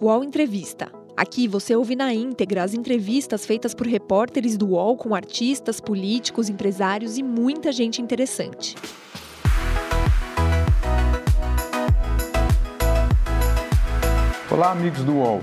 UOL Entrevista. Aqui você ouve na íntegra as entrevistas feitas por repórteres do UOL com artistas, políticos, empresários e muita gente interessante. Olá, amigos do UOL.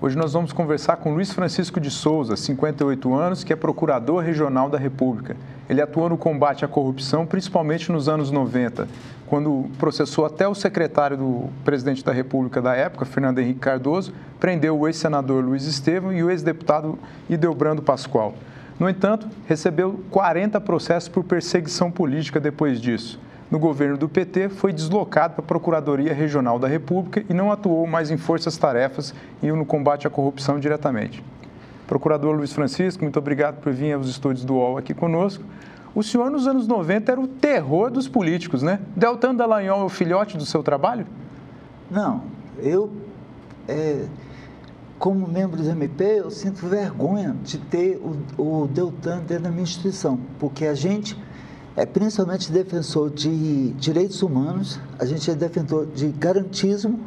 Hoje nós vamos conversar com Luiz Francisco de Souza, 58 anos, que é procurador regional da República. Ele atuou no combate à corrupção, principalmente nos anos 90, quando processou até o secretário do presidente da República da época, Fernando Henrique Cardoso, prendeu o ex-senador Luiz Estevam e o ex-deputado Ideobrando Pascoal. No entanto, recebeu 40 processos por perseguição política depois disso no governo do PT, foi deslocado para a Procuradoria Regional da República e não atuou mais em forças-tarefas e no combate à corrupção diretamente. Procurador Luiz Francisco, muito obrigado por vir aos estúdios do UOL aqui conosco. O senhor, nos anos 90, era o terror dos políticos, né? Deltan Dallagnol é o filhote do seu trabalho? Não, eu, é, como membro do MP, eu sinto vergonha de ter o, o Deltan dentro da minha instituição, porque a gente é principalmente defensor de direitos humanos, a gente é defensor de garantismo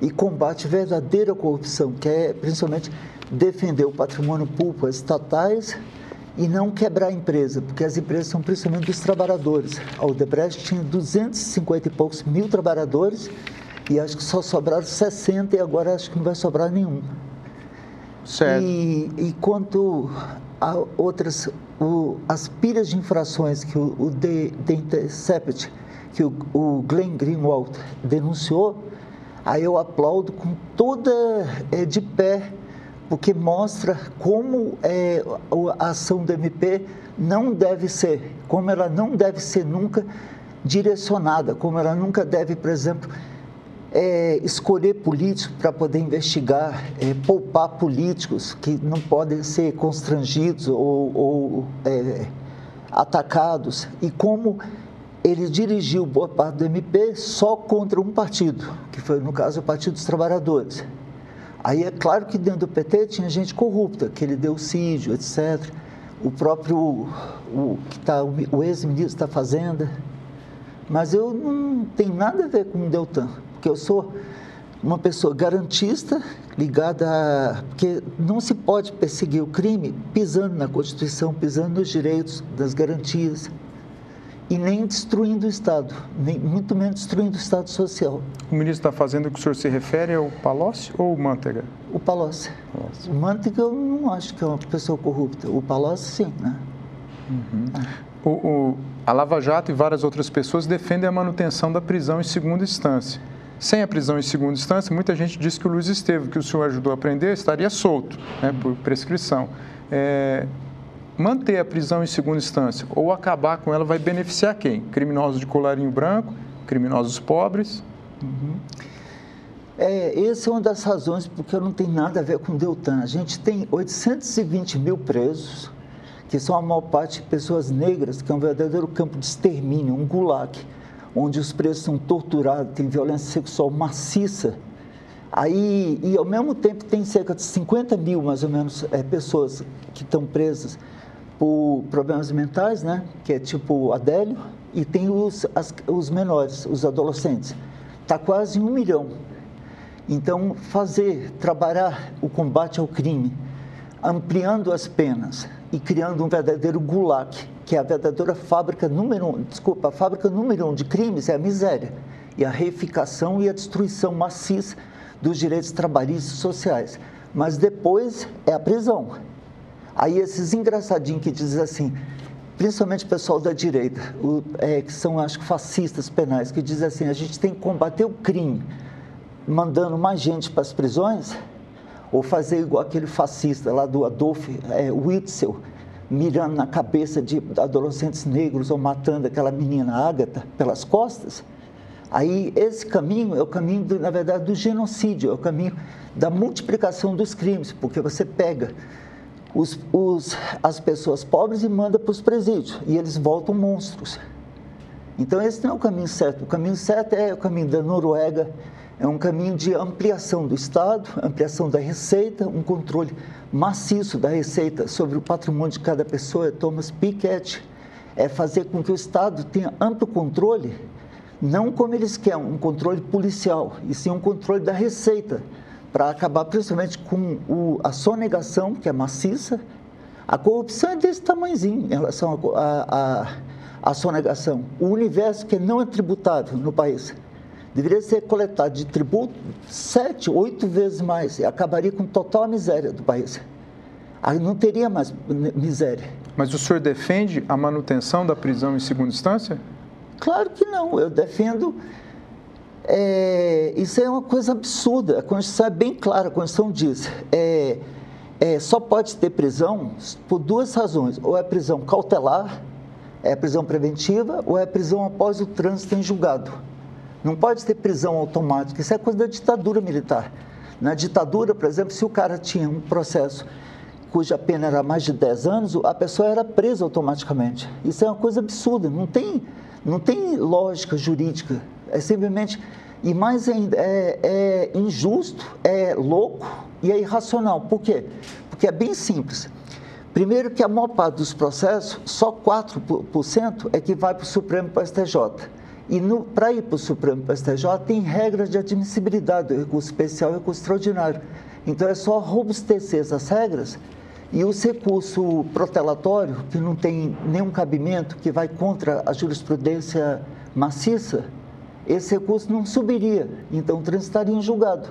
e combate verdadeira corrupção, que é principalmente defender o patrimônio público, estatais e não quebrar a empresa, porque as empresas são principalmente dos trabalhadores. A Odebrecht tinha 250 e poucos mil trabalhadores e acho que só sobraram 60 e agora acho que não vai sobrar nenhum. Certo. E, e quanto a outras o, as pilhas de infrações que o, o The, The Intercept, que o, o Glenn Greenwald denunciou, aí eu aplaudo com toda é, de pé, porque mostra como é, a ação do MP não deve ser, como ela não deve ser nunca direcionada, como ela nunca deve, por exemplo, é, escolher políticos para poder investigar, é, poupar políticos que não podem ser constrangidos ou, ou é, atacados, e como ele dirigiu boa parte do MP só contra um partido, que foi, no caso, o Partido dos Trabalhadores. Aí é claro que dentro do PT tinha gente corrupta, que ele deu sídio, etc. O próprio, o, que tá, o ex-ministro da Fazenda. Mas eu não tenho nada a ver com o Deltan porque eu sou uma pessoa garantista ligada a. Porque não se pode perseguir o crime pisando na Constituição, pisando nos direitos, das garantias, e nem destruindo o Estado, nem, muito menos destruindo o Estado social. O ministro está fazendo o que o senhor se refere ao Palocci ou o Manteiga? O Palocci. Palocci. O Manteiga eu não acho que é uma pessoa corrupta. O Palocci, sim, né? Uhum. O, o, a Lava Jato e várias outras pessoas defendem a manutenção da prisão em segunda instância. Sem a prisão em segunda instância, muita gente diz que o Luiz Estevam, que o senhor ajudou a prender, estaria solto, né, por prescrição. É, manter a prisão em segunda instância ou acabar com ela vai beneficiar quem? Criminosos de colarinho branco, criminosos pobres? Uhum. É, essa é uma das razões porque não tem nada a ver com o Deltan. A gente tem 820 mil presos, que são a maior parte pessoas negras, que é um verdadeiro campo de extermínio, um gulag onde os presos são torturados, tem violência sexual maciça. Aí, e ao mesmo tempo tem cerca de 50 mil, mais ou menos, é, pessoas que estão presas por problemas mentais, né? Que é tipo Adélio, e tem os, as, os menores, os adolescentes. Está quase um milhão. Então, fazer, trabalhar o combate ao crime, ampliando as penas e criando um verdadeiro gulag, que é a verdadeira fábrica número um, desculpa, a fábrica número um de crimes é a miséria e a reificação e a destruição maciça dos direitos trabalhistas e sociais. Mas depois é a prisão. Aí esses engraçadinhos que dizem assim, principalmente o pessoal da direita, o, é, que são, acho que, fascistas penais, que dizem assim, a gente tem que combater o crime, mandando mais gente para as prisões, ou fazer igual aquele fascista lá do Adolf é, Witzel, mirando na cabeça de adolescentes negros ou matando aquela menina Ágata pelas costas. Aí esse caminho é o caminho, do, na verdade, do genocídio, é o caminho da multiplicação dos crimes, porque você pega os, os, as pessoas pobres e manda para os presídios, e eles voltam monstros. Então esse não é o caminho certo. O caminho certo é o caminho da Noruega, é um caminho de ampliação do Estado, ampliação da receita, um controle maciço da receita sobre o patrimônio de cada pessoa. É Thomas Piketty é fazer com que o Estado tenha amplo controle, não como eles querem, um controle policial, e sim um controle da receita para acabar principalmente com o, a sonegação, que é maciça. A corrupção é desse tamanhozinho em relação à sonegação. O universo que não é tributável no país deveria ser coletado de tributo sete, oito vezes mais e acabaria com total miséria do país. Aí não teria mais miséria. Mas o senhor defende a manutenção da prisão em segunda instância? Claro que não. Eu defendo é, isso é uma coisa absurda. A Constituição é bem clara, a Constituição diz. É, é, só pode ter prisão por duas razões. Ou é prisão cautelar, é prisão preventiva, ou é prisão após o trânsito em julgado. Não pode ter prisão automática. Isso é coisa da ditadura militar. Na ditadura, por exemplo, se o cara tinha um processo cuja pena era mais de 10 anos, a pessoa era presa automaticamente. Isso é uma coisa absurda. Não tem, não tem lógica jurídica é simplesmente. E mais ainda, é, é injusto, é louco e é irracional. Por quê? Porque é bem simples. Primeiro que a maior parte dos processos, só 4% é que vai para o Supremo para o STJ. E para ir para o Supremo para o STJ tem regras de admissibilidade, recurso especial e recurso extraordinário. Então é só robustecer essas regras e o recurso protelatório, que não tem nenhum cabimento, que vai contra a jurisprudência maciça, esse recurso não subiria, então transitaria em julgado.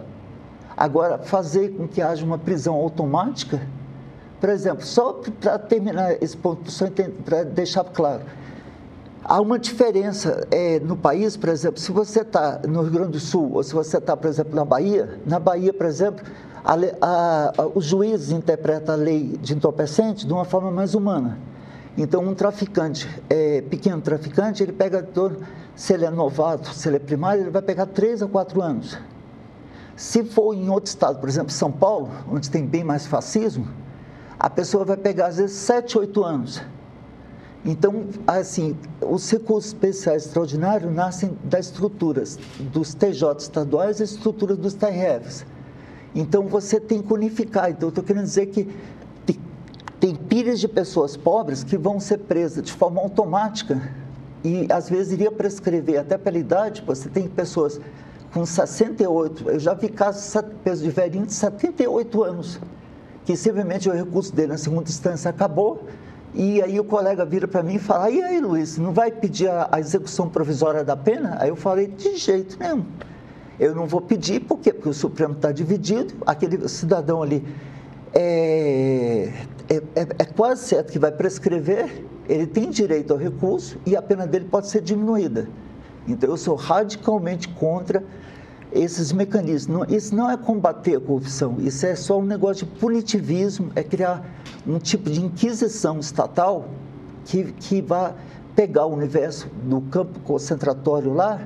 Agora, fazer com que haja uma prisão automática, por exemplo, só para terminar esse ponto, para deixar claro, há uma diferença é, no país, por exemplo, se você está no Rio Grande do Sul ou se você está, por exemplo, na Bahia, na Bahia, por exemplo, a, a, a, os juízes interpretam a lei de entorpecente de uma forma mais humana. Então, um traficante, é, pequeno traficante, ele pega se ele é novato, se ele é primário, ele vai pegar três a quatro anos. Se for em outro estado, por exemplo, São Paulo, onde tem bem mais fascismo, a pessoa vai pegar às vezes sete, oito anos. Então, assim, os recursos especiais extraordinários nascem das estruturas dos TJ estaduais e estruturas dos TRFs. Então, você tem que unificar. Então, eu estou querendo dizer que pilhas de pessoas pobres que vão ser presas de forma automática e às vezes iria prescrever até pela idade, você tem pessoas com 68, eu já vi casos de velhinho de 78 anos, que simplesmente o recurso dele na segunda instância acabou, e aí o colega vira para mim e fala, e aí Luiz, não vai pedir a, a, execução provisória da pena? Aí eu falei, de jeito nenhum. Eu não vou pedir, por quê? Porque o Supremo está dividido, aquele cidadão ali é, é, é, é quase certo que vai prescrever, ele tem direito ao recurso e a pena dele pode ser diminuída. Então, eu sou radicalmente contra esses mecanismos. isso não é combater a corrupção, isso é só um negócio de punitivismo, é criar um tipo de inquisição estatal que, que vai pegar o universo do campo concentratório lá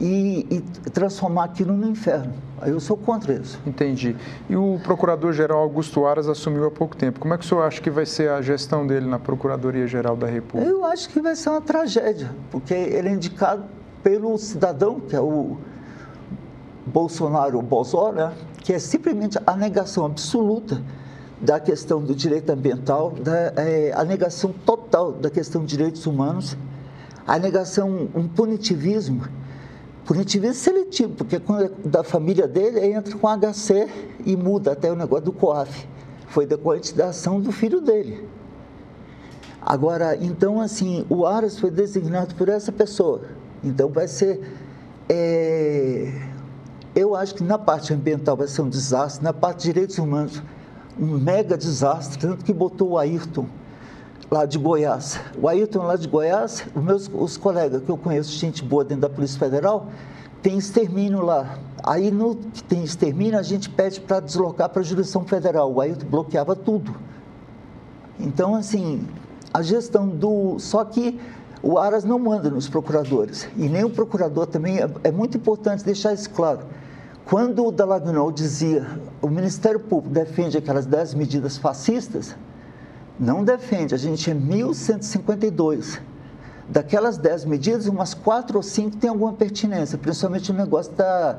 e, e transformar aquilo no inferno. Aí eu sou contra isso. Entendi. E o Procurador-Geral Augusto Aras assumiu há pouco tempo. Como é que o senhor acha que vai ser a gestão dele na Procuradoria-Geral da República? Eu acho que vai ser uma tragédia, porque ele é indicado pelo cidadão, que é o Bolsonaro, o Bolsonaro, né? que é simplesmente a negação absoluta da questão do direito ambiental, da, é, a negação total da questão de direitos humanos, a negação, um punitivismo punitivismo seletivo, porque quando é da família dele, entra com HC e muda até o negócio do COAF. Foi decorrente da ação do filho dele. Agora, então, assim, o Aras foi designado por essa pessoa. Então, vai ser. É, eu acho que na parte ambiental vai ser um desastre, na parte de direitos humanos, um mega desastre, tanto que botou o Ayrton lá de Goiás. O Ayrton lá de Goiás, os meus os colegas que eu conheço, gente boa dentro da Polícia Federal, tem extermínio lá. Aí no que tem extermínio, a gente pede para deslocar para a jurisdição federal. O Ayrton bloqueava tudo. Então, assim, a gestão do. Só que o Aras não manda nos procuradores. E nem o procurador também. É, é muito importante deixar isso claro. Quando o Dalagnol dizia o Ministério Público defende aquelas 10 medidas fascistas, não defende. A gente é 1152. Daquelas 10 medidas, umas 4 ou 5 têm alguma pertinência, principalmente o negócio da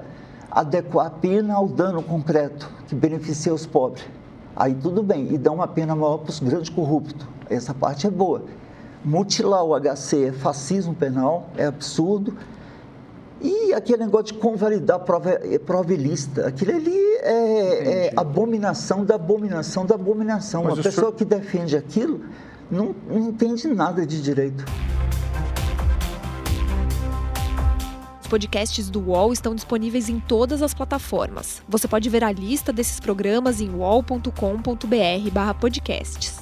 adequar a pena ao dano concreto, que beneficia os pobres. Aí tudo bem, e dá uma pena maior para os grandes corruptos. Essa parte é boa. Mutilar o HC é fascismo penal, é absurdo. E aquele negócio de convalidar prova, prova ilícita, aquilo ali é, é abominação da abominação da abominação. Mas Uma pessoa senhor... que defende aquilo não, não entende nada de direito. Os podcasts do UOL estão disponíveis em todas as plataformas. Você pode ver a lista desses programas em uol.com.br/podcasts.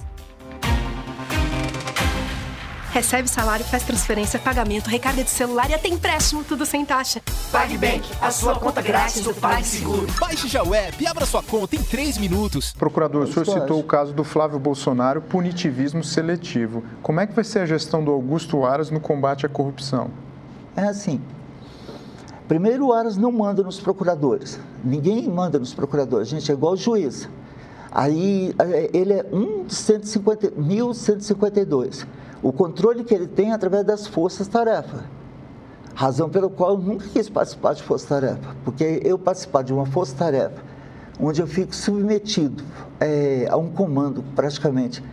Recebe salário, faz transferência, pagamento, recarga de celular e até empréstimo, tudo sem taxa. PagBank, a sua conta grátis do PagSeguro. Baixe já o app e abra sua conta em 3 minutos. Procurador, o senhor citou o caso do Flávio Bolsonaro, punitivismo seletivo. Como é que vai ser a gestão do Augusto Aras no combate à corrupção? É assim. Primeiro, o Aras não manda nos procuradores. Ninguém manda nos procuradores. A gente é igual juiz. Aí é, ele é um de 150, 1152. O controle que ele tem é através das forças-tarefa. Razão pela qual eu nunca quis participar de força-tarefa, porque eu participar de uma força-tarefa, onde eu fico submetido é, a um comando, praticamente,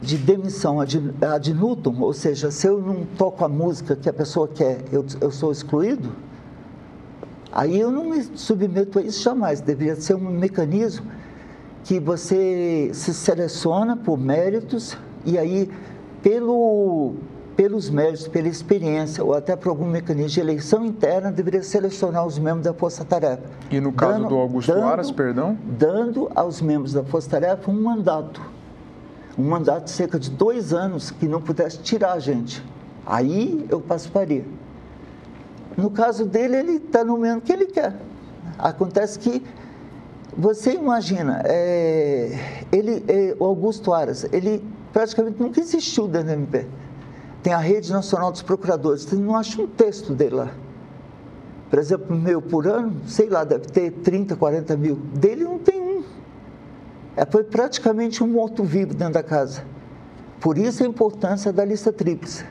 de demissão ad, ad nutum, ou seja, se eu não toco a música que a pessoa quer, eu, eu sou excluído, aí eu não me submeto a isso jamais. Deveria ser um mecanismo que você se seleciona por méritos e aí pelo, pelos méritos, pela experiência ou até por algum mecanismo de eleição interna, deveria selecionar os membros da Força Tarefa. E no caso dando, do Augusto dando, Aras, perdão? Dando aos membros da Força Tarefa um mandato. Um mandato de cerca de dois anos que não pudesse tirar a gente. Aí eu participaria. No caso dele, ele está no mesmo que ele quer. Acontece que você imagina, é, ele, é, o Augusto Aras, ele praticamente nunca existiu dentro do MP. Tem a Rede Nacional dos Procuradores, você não acha um texto dele lá. Por exemplo, meu por ano, sei lá, deve ter 30, 40 mil. Dele não tem um. É, foi praticamente um morto-vivo dentro da casa. Por isso a importância da lista tríplice.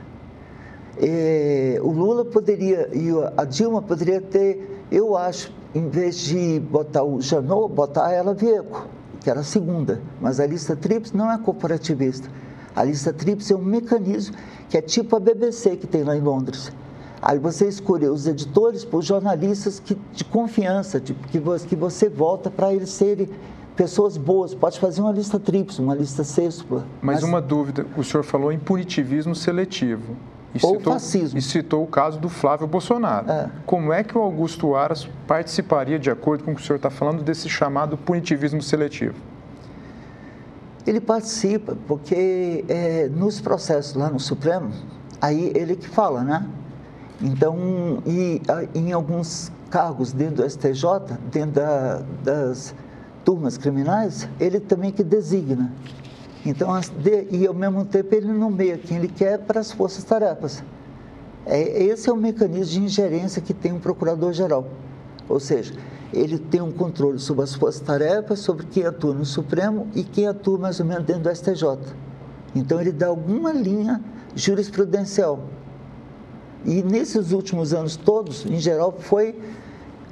É, o Lula poderia, e a Dilma poderia ter, eu acho, em vez de botar o Janot, botar ela Vieco que era a segunda, mas a lista TRIPS não é corporativista. A lista TRIPS é um mecanismo que é tipo a BBC que tem lá em Londres. Aí você escolhe os editores por jornalistas que, de confiança, de, que, você, que você volta para eles serem pessoas boas. Pode fazer uma lista TRIPS, uma lista sexta. Mas, mas uma dúvida, o senhor falou em punitivismo seletivo. E ou citou, fascismo. E citou o caso do Flávio Bolsonaro. É. Como é que o Augusto Aras participaria, de acordo com o que o senhor está falando, desse chamado punitivismo seletivo? Ele participa porque é, nos processos lá no Supremo, aí ele que fala, né? Então, e em alguns cargos dentro do STJ, dentro da, das turmas criminais, ele também que designa. Então, e ao mesmo tempo ele nomeia quem ele quer para as forças-tarefas. É, esse é o mecanismo de ingerência que tem um procurador-geral. Ou seja, ele tem um controle sobre as forças-tarefas, sobre quem atua no Supremo e quem atua mais ou menos dentro do STJ. Então, ele dá alguma linha jurisprudencial. E nesses últimos anos todos, em geral, foi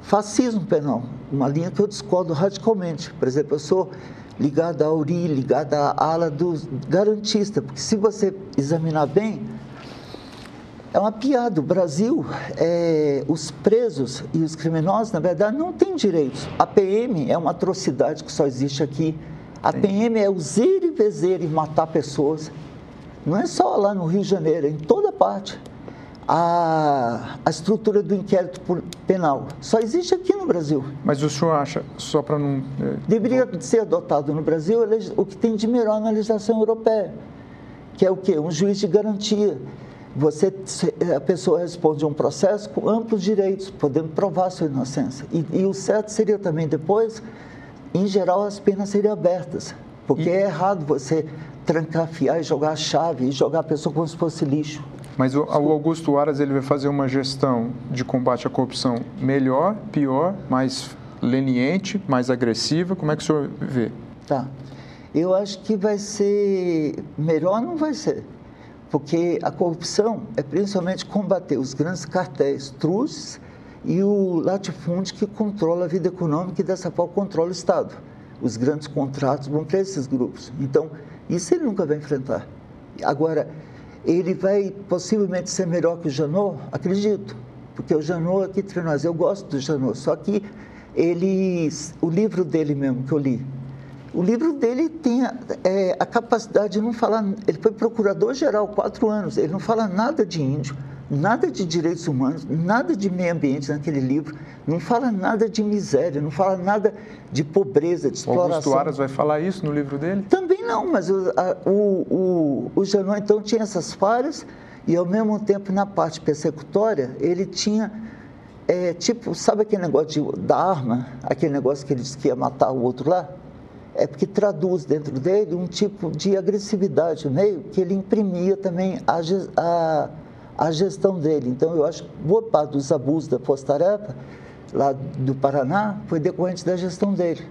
fascismo penal, uma linha que eu discordo radicalmente. Por exemplo, eu sou ligada à URI, ligada à ala do garantista, porque se você examinar bem, é uma piada. O Brasil, é, os presos e os criminosos, na verdade, não têm direitos. A PM é uma atrocidade que só existe aqui. A PM é usar e e matar pessoas. Não é só lá no Rio de Janeiro, é em toda parte a, a estrutura do inquérito penal. Só existe aqui no Brasil. Mas o senhor acha, só para não. É... Deveria ser adotado no Brasil o que tem de melhor na legislação europeia, que é o quê? Um juiz de garantia. Você, a pessoa responde a um processo com amplos direitos, podendo provar sua inocência. E, e o certo seria também depois, em geral, as penas seriam abertas. Porque e... é errado você trancafiar e jogar a chave e jogar a pessoa como se fosse lixo. Mas o, o, Augusto Aras ele vai fazer uma gestão de combate à corrupção melhor, pior, mais leniente, mais agressiva? Como é que o senhor vê? Tá. Eu acho que vai ser melhor, não vai ser. Porque a corrupção é principalmente combater os grandes cartéis, trus e o latifúndio que controla a vida econômica e dessa forma controla o Estado. Os grandes contratos vão para esses grupos. Então, isso ele nunca vai enfrentar. Agora, ele vai possivelmente ser melhor que o Janot? Acredito, porque o Janot aqui entre nós, eu gosto do Janot, só que ele, o livro dele mesmo que eu li, o livro dele tem é, a capacidade de não falar. Ele foi procurador-geral quatro anos, ele não fala nada de índio, nada de direitos humanos, nada de meio ambiente naquele livro, não fala nada de miséria, não fala nada de pobreza, de exploração. Augusto Aras vai falar isso no livro dele? Também não, mas o, a, o, o, o Janot, então, tinha essas falhas e, ao mesmo tempo, na parte persecutória, ele tinha. É, tipo, sabe aquele negócio de, da arma, aquele negócio que ele disse que ia matar o outro lá? é porque traduz dentro dele um tipo de agressividade no meio que ele imprimia também a, a, a gestão dele. Então, eu acho que boa parte dos abusos da Postarepa, lá do Paraná, foi decorrente da gestão dele.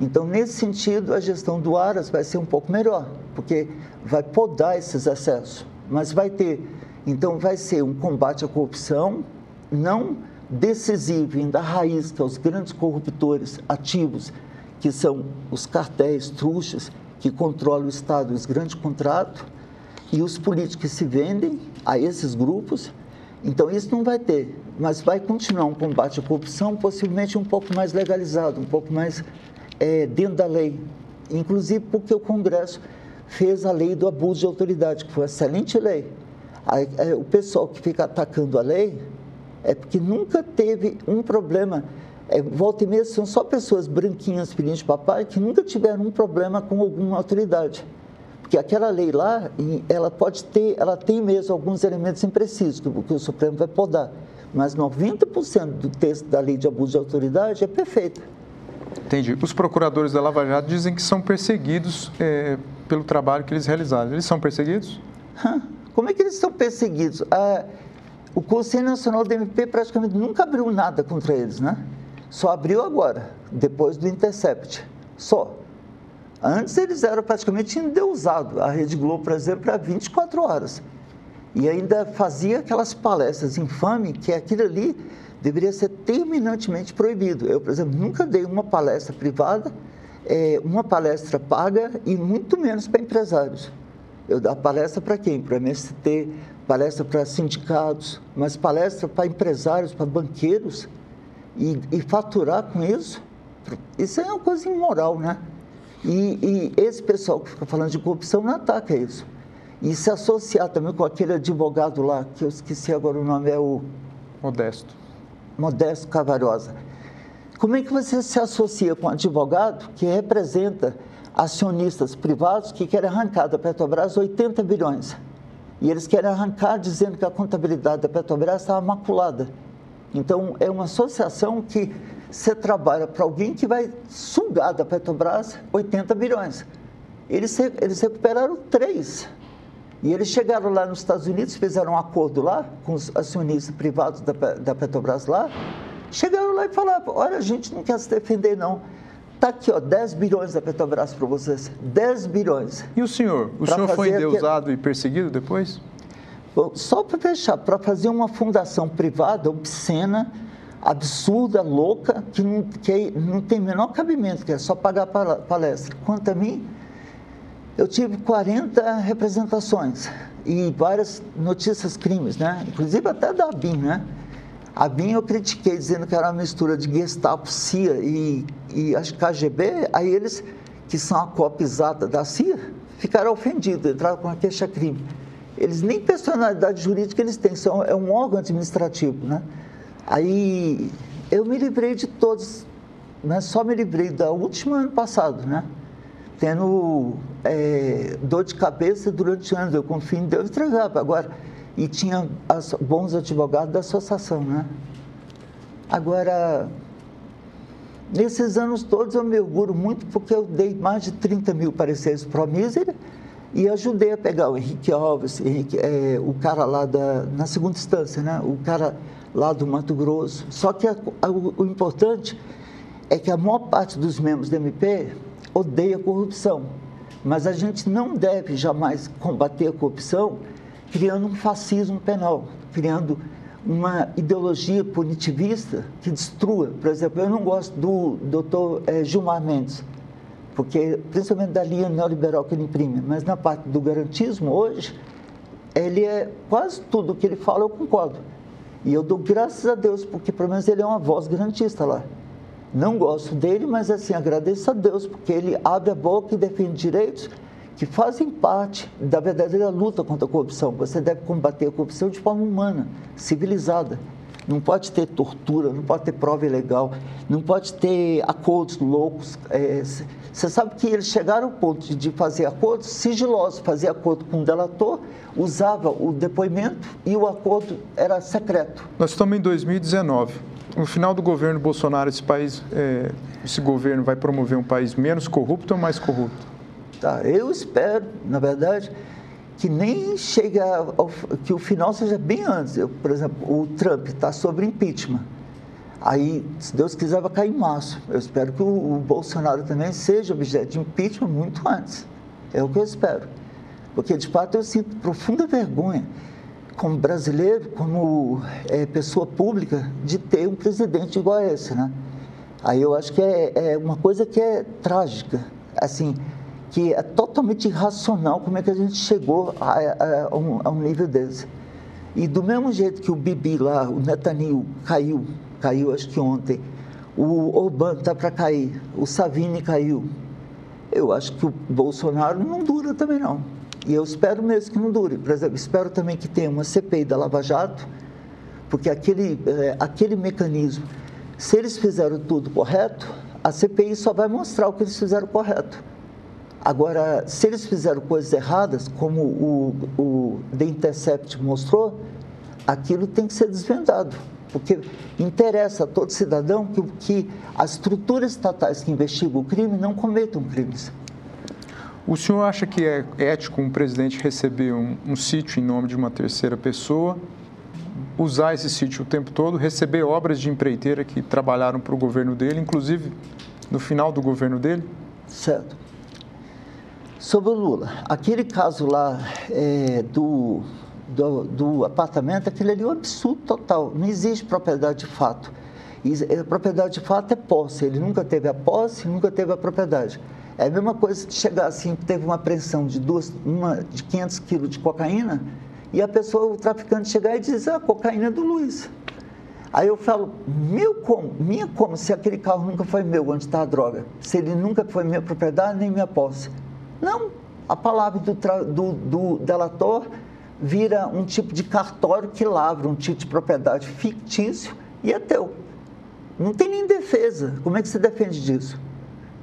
Então, nesse sentido, a gestão do Aras vai ser um pouco melhor, porque vai podar esses acessos, mas vai ter. Então, vai ser um combate à corrupção, não decisivo, ainda raiz, que é os grandes corruptores ativos que são os cartéis truxas que controlam o Estado, os grandes contratos, e os políticos se vendem a esses grupos. Então, isso não vai ter, mas vai continuar um combate à corrupção, possivelmente um pouco mais legalizado, um pouco mais é, dentro da lei. Inclusive porque o Congresso fez a lei do abuso de autoridade, que foi uma excelente lei. É, o pessoal que fica atacando a lei é porque nunca teve um problema é, volta e meia são só pessoas branquinhas, filhinhas de papai, que nunca tiveram um problema com alguma autoridade. Porque aquela lei lá, ela pode ter, ela tem mesmo alguns elementos imprecisos, que, que o Supremo vai podar. Mas 90% do texto da lei de abuso de autoridade é perfeito. Entendi. Os procuradores da Lava Jato dizem que são perseguidos é, pelo trabalho que eles realizaram. Eles são perseguidos? Como é que eles são perseguidos? Ah, o Conselho Nacional do MP praticamente nunca abriu nada contra eles, né? Só abriu agora, depois do Intercept. Só. Antes eles eram praticamente endeusados. A Rede Globo, por exemplo, era 24 horas. E ainda fazia aquelas palestras infames que aquilo ali deveria ser terminantemente proibido. Eu, por exemplo, nunca dei uma palestra privada, é, uma palestra paga e muito menos para empresários. Eu dou palestra para quem? Para MST, palestra para sindicatos, mas palestra para empresários, para banqueiros e, e faturar com isso, isso é uma coisa imoral, né? E, e, esse pessoal que fica falando de corrupção não ataca isso. E se associar também com aquele advogado lá, que eu esqueci agora o nome, é o. Modesto. Modesto Cavariosa. Como é que você se associa com um advogado que representa acionistas privados que querem arrancar da Petrobras 80 bilhões? E eles querem arrancar dizendo que a contabilidade da Petrobras estava maculada. Então, é uma associação que você trabalha para alguém que vai sugar da Petrobras 80 bilhões. Eles, eles recuperaram três. E eles chegaram lá nos Estados Unidos, fizeram um acordo lá com os acionistas privados da, da Petrobras lá. Chegaram lá e falaram: olha, a gente não quer se defender, não. Está aqui, ó, 10 bilhões da Petrobras para vocês. 10 bilhões. E o senhor? O senhor foi endeusado e perseguido depois? Só para fechar, para fazer uma fundação privada obscena, absurda, louca, que não, que não tem menor cabimento, que é só pagar palestra. Quanto a mim, eu tive 40 representações e várias notícias crimes, né? Inclusive até da ABIN, né? A BIM eu critiquei dizendo que era uma mistura de Gestapo, CIA e, e acho que KGB, aí eles, que são a cópia exata da CIA, ficaram ofendidos, entraram com a queixa-crime eles nem personalidade jurídica eles têm, são, é um órgão administrativo, né? Aí eu me livrei de todos, né? só me livrei da última ano passado, né? Tendo é, dor de cabeça durante anos, eu confio em Deus entregava. Agora, e tinha as, bons advogados da associação, né? Agora, nesses anos todos eu me orgulho muito porque eu dei mais de 30 mil pareceres para a Misery, e ajudei a pegar o Henrique Alves, Henrique, é, o cara lá da, na segunda instância, né? o cara lá do Mato Grosso. Só que a, a, o, importante é que a maior parte dos membros do MP odeia a corrupção. Mas a gente não deve jamais combater a corrupção criando um fascismo penal, criando uma ideologia punitivista que destrua. Por exemplo, eu não gosto do doutor é, Gilmar Mendes porque principalmente da linha neoliberal que ele imprime, mas na parte do garantismo hoje, ele é quase tudo que ele fala eu concordo. E eu dou graças a Deus, porque pelo menos ele é uma voz garantista lá. Não gosto dele, mas assim, agradeço a Deus, porque ele abre a boca e defende direitos que fazem parte da verdadeira luta contra a corrupção. Você deve combater a corrupção de forma humana, civilizada. Não pode ter tortura, não pode ter prova ilegal, não pode ter acordos loucos. É, você sabe que eles chegaram ao ponto de fazer acordos sigilosos, fazer acordo com o delator, usava o depoimento e o acordo era secreto. Nós estamos em 2019. No final do governo Bolsonaro, esse país, é, esse governo vai promover um país menos corrupto ou mais corrupto? Tá, eu espero, na verdade, que nem chegue ao, que o final seja bem antes. Eu, por exemplo, o Trump está sobre impeachment. Aí, se Deus quiser, vai cair em março. Eu espero que o, o, Bolsonaro também seja objeto de impeachment muito antes. É o que eu espero. Porque, de fato, eu sinto profunda vergonha, como brasileiro, como é, pessoa pública, de ter um presidente igual a esse, né? Aí eu acho que é, é uma coisa que é trágica, assim, que é totalmente irracional como é que a gente chegou a, a, a, um, a um nível desse. E do mesmo jeito que o Bibi lá, o Netanyahu, caiu caiu acho que ontem. O Orbán está para cair, o Savini caiu. Eu acho que o Bolsonaro não dura também não. E eu espero mesmo que não dure. Por exemplo, espero também que tenha uma CPI da Lava Jato, porque aquele, é, aquele mecanismo, se eles fizeram tudo correto, a CPI só vai mostrar o que eles fizeram correto. Agora, se eles fizeram coisas erradas, como o, o The Intercept mostrou, aquilo tem que ser desvendado porque interessa a todo cidadão que, que as estruturas estatais que investigam o crime não cometam crimes. O senhor acha que é ético um presidente receber um, um sítio em nome de uma terceira pessoa, usar esse sítio o tempo todo, receber obras de empreiteira que trabalharam para o governo dele, inclusive no final do governo dele? Certo. Sobre o Lula, aquele caso lá é, do do, do apartamento, aquilo ali é um absurdo total. Não existe propriedade de fato. E a propriedade de fato é posse. Ele nunca teve a posse, nunca teve a propriedade. É a mesma coisa de chegar assim, teve uma apreensão de, duas, uma, de 500 quilos de cocaína e a pessoa, o traficante, chegar e dizer, ah, a cocaína é do Luiz. Aí eu falo, meu como? Minha como? Se aquele carro nunca foi meu onde está a droga. Se ele nunca foi minha propriedade nem minha posse. Não, a palavra do, do, do delator vira um tipo de cartório que lavra um tipo de propriedade fictício e é teu. Não tem nem defesa. Como é que você defende disso?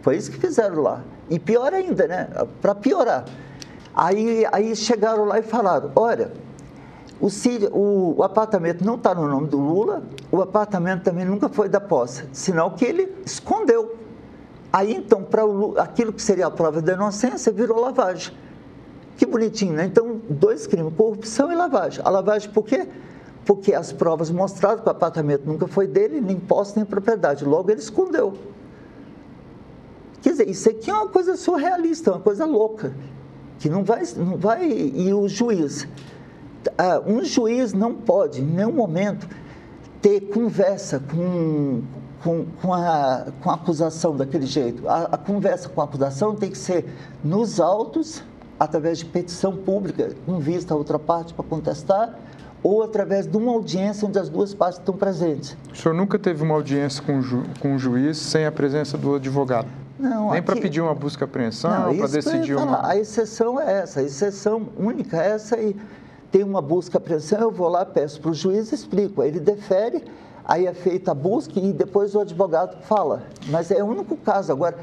Foi isso que fizeram lá. E pior ainda, né? Para piorar. Aí, aí chegaram lá e falaram: olha, o, o, o apartamento não está no nome do Lula, o apartamento também nunca foi da posse, senão que ele escondeu. Aí então, para aquilo que seria a prova da inocência, virou lavagem. Que bonitinho, né? Então, dois crimes, corrupção e lavagem. A lavagem por quê? Porque as provas mostraram que o apartamento nunca foi dele, nem posse, nem propriedade. Logo, ele escondeu. Quer dizer, isso aqui é uma coisa surrealista, uma coisa louca, que não vai... Não vai e o juiz... Ah, um juiz não pode, em nenhum momento, ter conversa com, com, com, a, com a acusação daquele jeito. A, a conversa com a acusação tem que ser nos autos através de petição pública com vista a outra parte para contestar ou através de uma audiência onde as duas partes estão presentes. O senhor nunca teve uma audiência com, ju com o juiz sem a presença do advogado? Não, Nem para pedir uma busca apreensão, para decidir uma... A exceção é essa, a exceção única é essa e tem uma busca apreensão, eu vou lá, peço para o juiz, explico, ele defere, aí é feita a busca e depois o advogado fala. Mas é o único caso. Agora,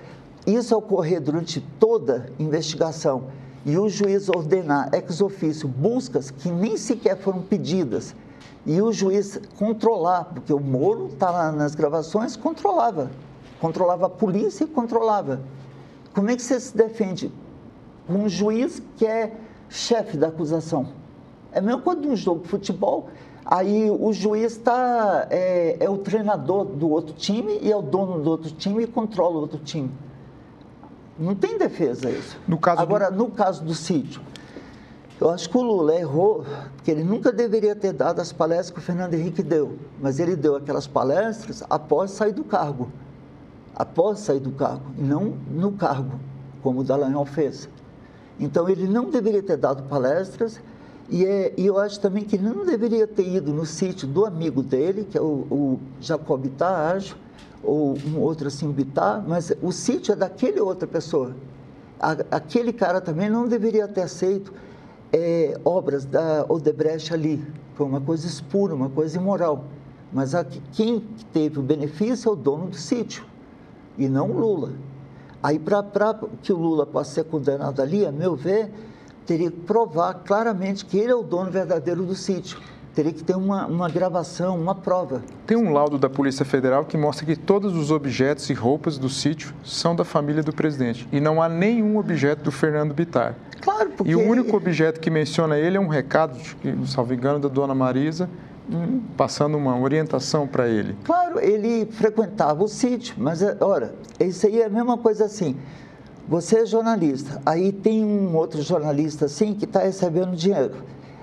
isso ocorrer durante toda a investigação e o juiz ordenar ex ofício buscas que nem sequer foram pedidas e o juiz controlar, porque o Moro está lá nas gravações, controlava. Controlava a polícia e controlava. Como é que você se defende? Um juiz que é chefe da acusação. É mesmo quando um jogo de futebol, aí o juiz está é, é o treinador do outro time e é o dono do outro time e controla o outro time. Não tem defesa isso. No caso Agora, do... no caso do sítio, eu acho que o Lula errou, porque ele nunca deveria ter dado as palestras que o Fernando Henrique deu, mas ele deu aquelas palestras após sair do cargo. Após sair do cargo, e não no cargo, como o Dallagnol fez. Então, ele não deveria ter dado palestras, e, é, e, eu acho também que ele não deveria ter ido no sítio do amigo dele, que é o, o Jacob Taage, ou um outro assim, Bitar, mas o sítio é daquele outra pessoa. aquele cara também não deveria ter aceito é, obras da Odebrecht ali. Foi uma coisa espura, uma coisa imoral. Mas aqui, quem teve o benefício é o dono do sítio, e não o Lula. Aí, para que o Lula possa ser condenado ali, a meu ver, teria que provar claramente que ele é o dono verdadeiro do sítio teria que ter uma, uma gravação, uma prova. Tem um laudo da Polícia Federal que mostra que todos os objetos e roupas do sítio são da família do presidente. E não há nenhum objeto do Fernando Bitar. Claro, porque... E o único objeto que menciona ele é um recado, salvo engano, da dona Marisa, hum, passando uma orientação para ele. Claro, ele frequentava o sítio, mas, é, ora, isso aí é a mesma coisa assim. Você é jornalista, aí tem um outro jornalista assim que está recebendo dinheiro.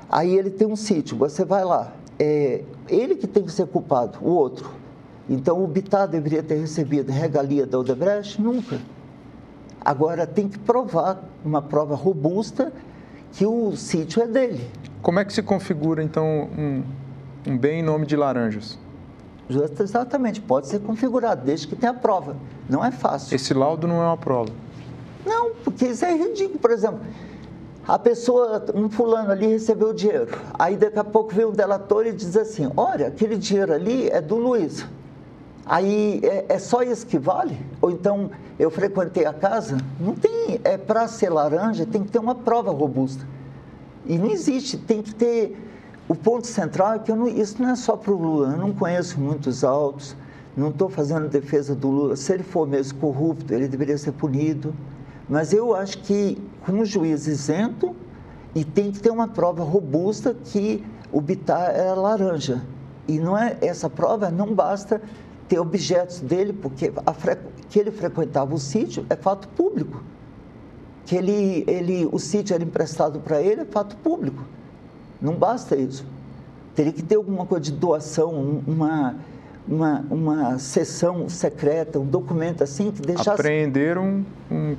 Aí ele tem um sítio, você vai lá. É ele que tem que ser culpado, o outro. Então o Bittar deveria ter recebido regalia da Odebrecht? Nunca. Agora tem que provar, uma prova robusta, que o sítio é dele. Como é que se configura então um, um bem em nome de laranjas? Exatamente, pode ser configurado, desde que tenha prova. Não é fácil. Esse laudo não é uma prova. Não, porque isso é ridículo. Por exemplo, a pessoa, um fulano ali recebeu o dinheiro. Aí daqui a pouco vem um delator e diz assim: olha, aquele dinheiro ali é do Luiz. Aí é, é só isso que vale? Ou então eu frequentei a casa? Não tem, é para ser laranja, tem que ter uma prova robusta. E não existe, tem que ter. O ponto central é que não, isso não é só para o Lula. Eu não conheço muitos autos, não estou fazendo defesa do Lula. Se ele for mesmo corrupto, ele deveria ser punido. Mas eu acho que com um juiz isento e tem que ter uma prova robusta que o Bitar era laranja. E não é essa prova não basta ter objetos dele, porque que ele frequentava o sítio é fato público. Que ele, ele, o sítio era emprestado para ele é fato público. Não basta isso. Teria que ter alguma coisa de doação, uma, uma, uma sessão secreta, um documento assim que deixasse. Apreenderam um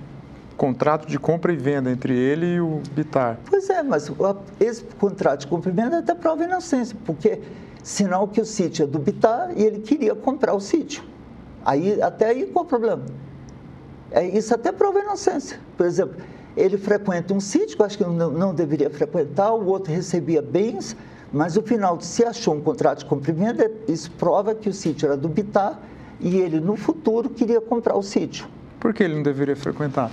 contrato de compra e venda entre ele e o Bitar. Pois é, mas esse contrato de compra e venda até prova inocência, porque sinal que o sítio é do Bitar e ele queria comprar o sítio. Aí, até aí, qual o problema? É, isso até prova inocência. Por exemplo, ele frequenta um sítio que eu acho que não, não deveria frequentar, o outro recebia bens, mas no final, se achou um contrato de compra e venda, isso prova que o sítio era do Bitar e ele, no futuro, queria comprar o sítio. Por que ele não deveria frequentar?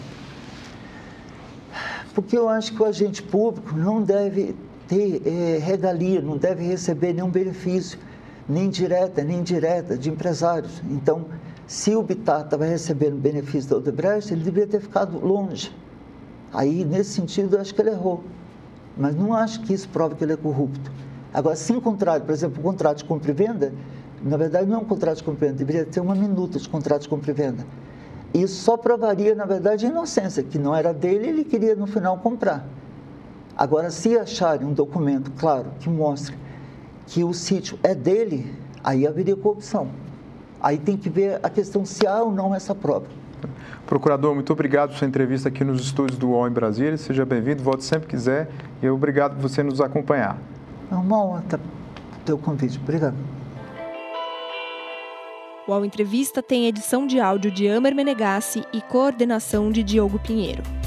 Porque eu acho que o agente público não deve ter é, regalia, não deve receber nenhum benefício, nem direta, nem indireta, de empresários. Então, se o Bitar estava recebendo benefício da Odebrecht, ele deveria ter ficado longe. Aí, nesse sentido, eu acho que ele errou. Mas não acho que isso prova que ele é corrupto. Agora, se o contrário, por exemplo, o contrato de compra e venda, na verdade não é um contrato de compra e venda, deveria ter uma minuta de contrato de compra e venda. Isso só provaria, na verdade, a inocência, que não era dele e ele queria no final comprar. Agora, se acharem um documento claro que mostre que o sítio é dele, aí haveria corrupção. Aí tem que ver a questão se há ou não essa prova. Procurador, muito obrigado por sua entrevista aqui nos estúdios do UOL em Brasília. Seja bem-vindo, volte sempre que quiser e obrigado por você nos acompanhar. É uma honra o teu convite. Obrigado. O Entrevista tem edição de áudio de Amer Menegassi e coordenação de Diogo Pinheiro.